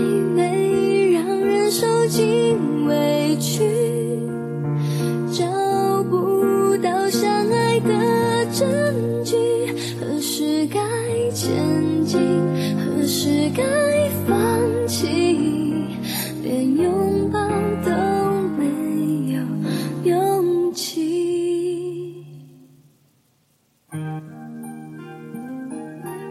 没让人受尽委屈，找不到相爱的证据。何时该前进？何时该放弃？连拥抱都没有勇气。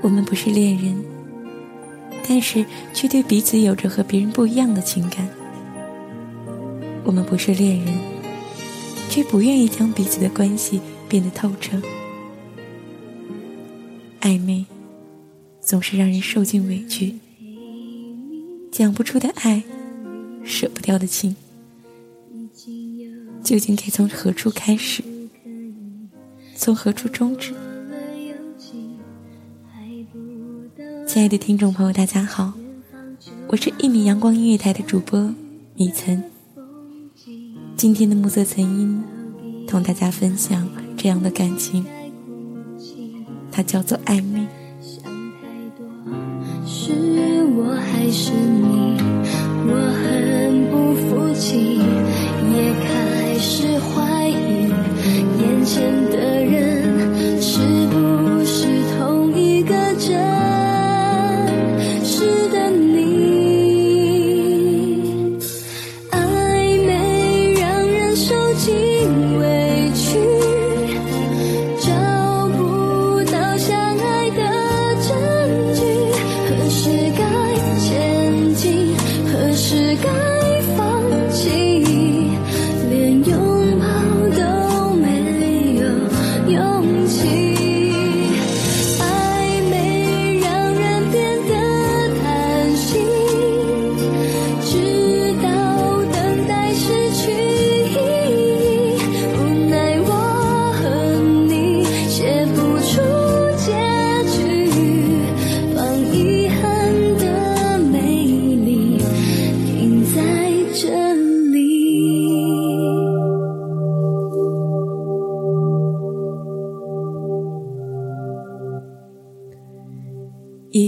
我们不是恋人，但是却对彼此有着和别人不一样的情感。我们不是恋人，却不愿意将彼此的关系变得透彻。暧昧总是让人受尽委屈，讲不出的爱，舍不掉的情，究竟该从何处开始？从何处终止？亲爱的听众朋友，大家好，我是一米阳光音乐台的主播米岑。今天的暮色曾音，同大家分享这样的感情，它叫做暧昧。是我还是你？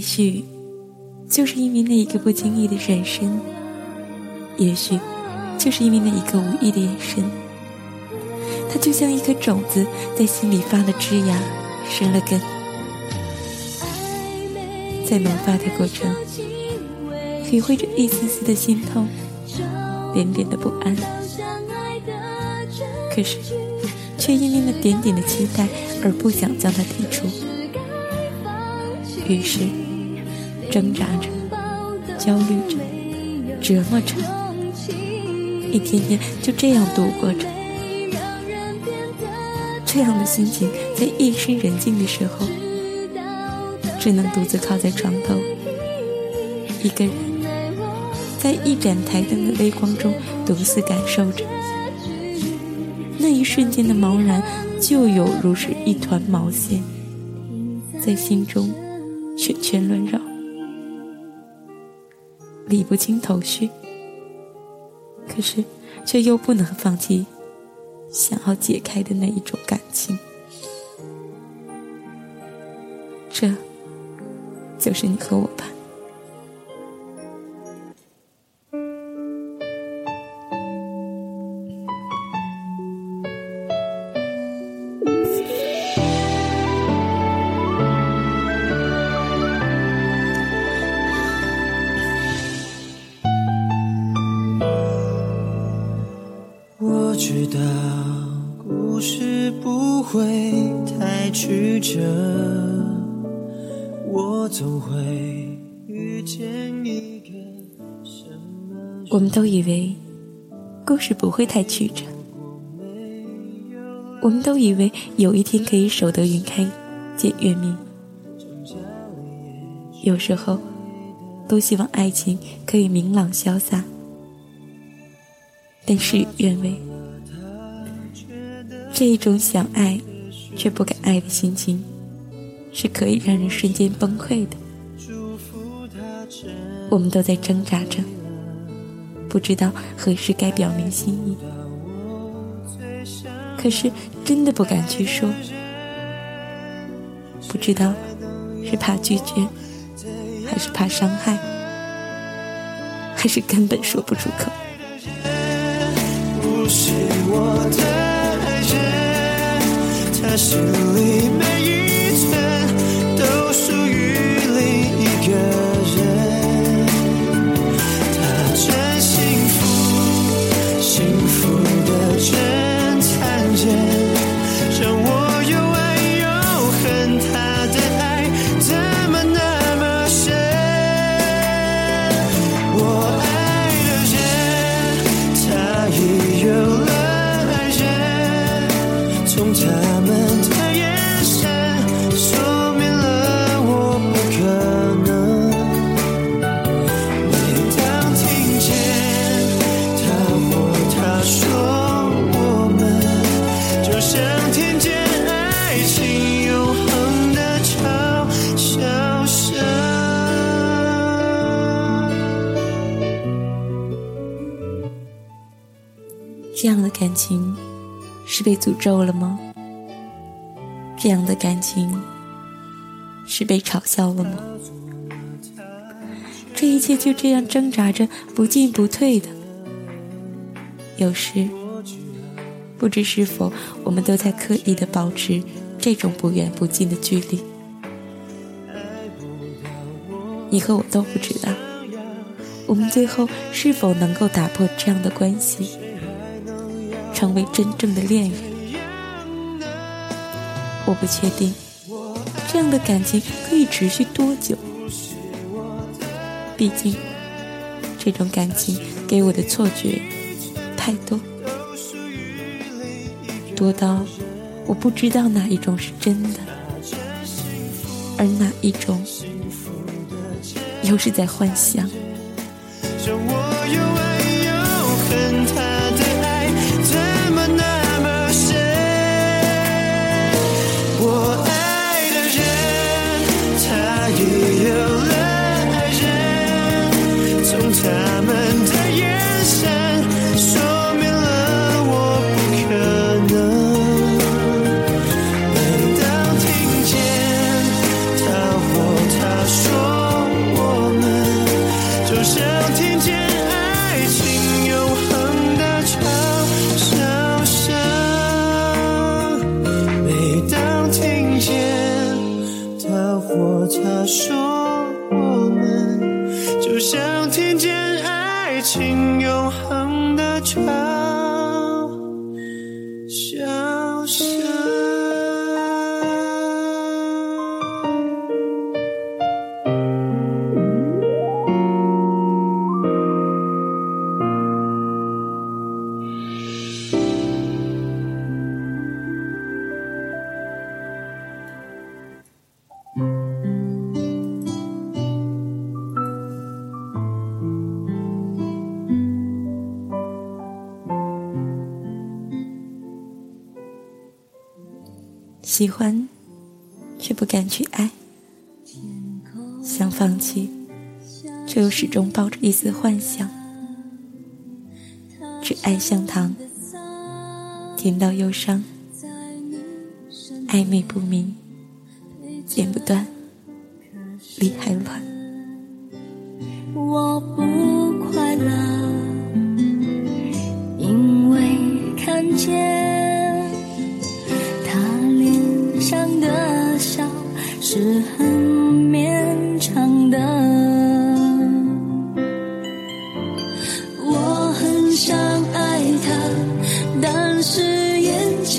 也许，就是因为那一个不经意的转身，也许，就是因为那一个无意的眼神，它就像一颗种子，在心里发了枝芽，生了根。在萌发的过程，体会着一丝丝的心痛，点点的不安。可是，却因为那点点的期待而不想将它剔除。于是，挣扎着，焦虑着，折磨着，一天天就这样度过着。这样的心情，在夜深人静的时候，只能独自靠在床头，一个人，在一盏台灯的微光中，独自感受着那一瞬间的茫然，就有如是一团毛线，在心中。圈圈乱绕，理不清头绪，可是却又不能放弃想要解开的那一种感情。这，就是你和我吧。我总会遇见一个什么我们都以为故事不会太曲折，我们都以为有一天可以守得云开见月明。有时候，都希望爱情可以明朗潇洒。但事与愿违，这一种想爱却不敢爱的心情，是可以让人瞬间崩溃的。我们都在挣扎着，不知道何时该表明心意，可是真的不敢去说，不知道是怕拒绝，还是怕伤害。还是根本说不出口。不是我的爱人，他心里感情是被诅咒了吗？这样的感情是被嘲笑了吗？这一切就这样挣扎着不进不退的。有时，不知是否我们都在刻意的保持这种不远不近的距离。你和我都不知道，我们最后是否能够打破这样的关系，成为真正的恋人。我不确定，这样的感情可以持续多久。毕竟，这种感情给我的错觉太多，多到我不知道哪一种是真的，而哪一种又是在幻想。try. 喜欢，却不敢去爱；想放弃，却又始终抱着一丝幻想。只爱向糖，甜到忧伤，暧昧不明，剪不断，理还乱。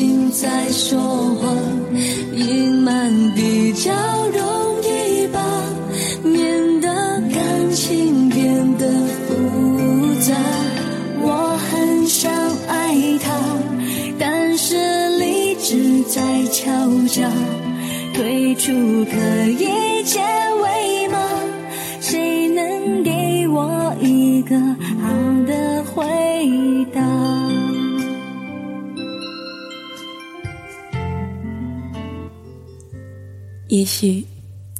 心在说谎，隐瞒比较容易吧，免得感情变得复杂。我很想爱他，但是理智在敲诈，退出可以结尾吗？谁能给我一个好的回答？也许，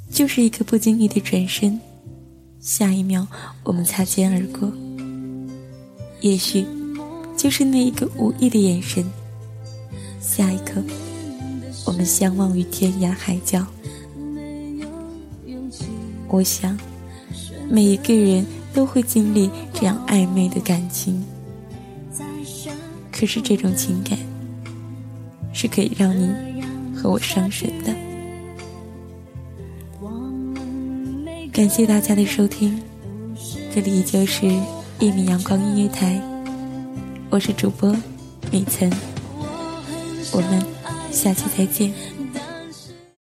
就是一个不经意的转身，下一秒我们擦肩而过；也许，就是那一个无意的眼神，下一刻我们相望于天涯海角。我想，每一个人都会经历这样暧昧的感情。可是这种情感是可以让你和我伤神的。感谢大家的收听，这里依旧是一米阳光音乐台，我是主播米岑，我们下期再见。